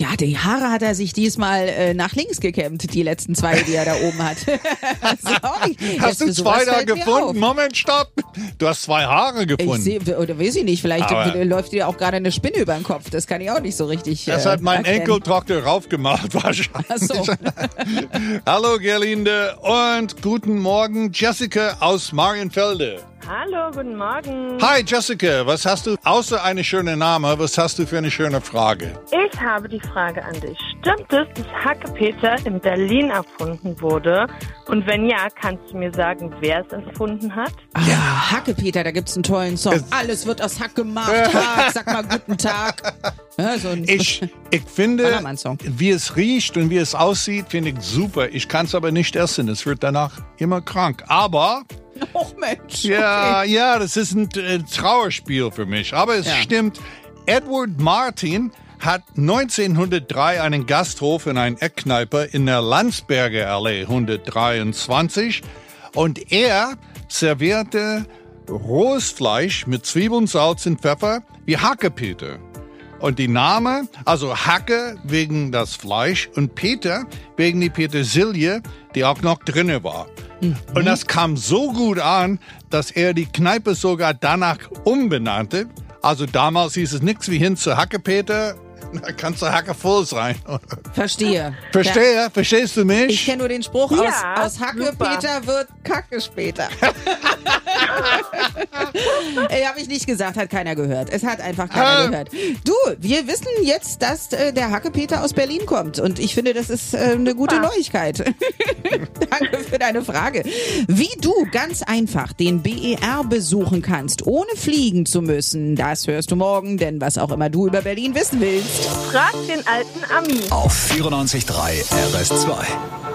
Ja, die Haare hat er sich diesmal äh, nach links gekämmt, die letzten zwei, die er da oben hat. Sorry. Hast du zwei da gefunden? Moment, stopp. Du hast zwei Haare gefunden. Ich sehe, oder weiß ich nicht, vielleicht Aber- läuft dir auch gerade eine Spinne über den Kopf. Das kann ich auch nicht so richtig. das äh, hat mein erkennen. Enkeltochter raufgemacht, wahrscheinlich. Ach so. Hallo Gerlinde und guten Morgen Jessica aus Marienfelde. Hallo, guten Morgen. Hi Jessica, was hast du, außer eine schöne Name, was hast du für eine schöne Frage? Ich habe die Frage an dich. Stimmt es, dass Hackepeter in Berlin erfunden wurde? Und wenn ja, kannst du mir sagen, wer es erfunden hat? Ja, Hacke, Peter, da gibt's einen tollen Song. Es- Alles wird aus Hack gemacht. Sag mal guten Tag. Ja, so Ich, ich finde, wie es riecht und wie es aussieht, finde ich super. Ich kann es aber nicht essen. Es wird danach immer krank. Aber Och Mensch. ja, ja, das ist ein äh, Trauerspiel für mich. Aber es Ja. stimmt. Edward Martin hat 1903 einen Gasthof in einer Eckkneipe in der Landsberger Allee 123 und er servierte rohes Fleisch mit Zwiebeln, Salz und Pfeffer wie Hackepeter. Und die Name, also Hacke wegen das Fleisch und Peter wegen die Petersilie, die auch noch drinne war. Und das kam so gut an, dass er die Kneipe sogar danach umbenannte. Also damals hieß es nichts wie hin zu Hackepeter, da kannst du Hacke voll sein. Verstehe. Verstehe? Verstehst du mich? Ich kenne nur den Spruch Ja, aus, aus Hacke super. Peter wird Kacke später. Ey, habe ich nicht gesagt, hat keiner gehört. Es hat einfach keiner Ah. gehört. Du, wir wissen jetzt, dass äh, der Hacke Peter aus Berlin kommt und ich finde, das ist äh, eine gute Super. Neuigkeit. Danke für deine Frage. Wie du ganz einfach den BER besuchen kannst, ohne fliegen zu müssen, das hörst du morgen, denn was auch immer du über Berlin wissen willst. Frag den alten Ami. Auf 94.3 RS2.